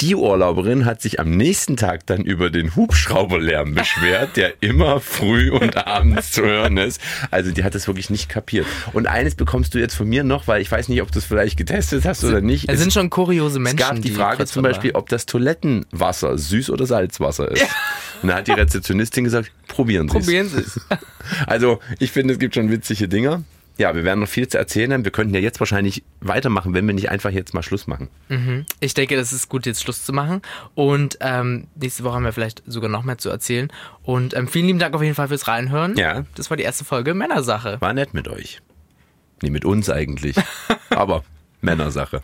Die Urlauberin hat sich am nächsten Tag dann über den Hubschrauberlärm beschwert, der immer früh und abends zu hören ist. Also die hat das wirklich nicht kapiert. Und eines bekommst du jetzt von mir noch, weil ich weiß nicht, ob du es vielleicht getestet hast oder nicht. Es sind schon kuriose Menschen. Es gab die, die Frage zum Beispiel, ob das Toilettenwasser Süß- oder Salzwasser ist. Ja. Und da hat die Rezeptionistin gesagt, probieren Sie es. Probieren Sie es. Also ich finde, es gibt schon witzige Dinger ja, wir werden noch viel zu erzählen haben. Wir könnten ja jetzt wahrscheinlich weitermachen, wenn wir nicht einfach jetzt mal Schluss machen. Mhm. Ich denke, das ist gut, jetzt Schluss zu machen. Und ähm, nächste Woche haben wir vielleicht sogar noch mehr zu erzählen. Und ähm, vielen lieben Dank auf jeden Fall fürs Reinhören. Ja. Das war die erste Folge Männersache. War nett mit euch. Nee, mit uns eigentlich. Aber Männersache.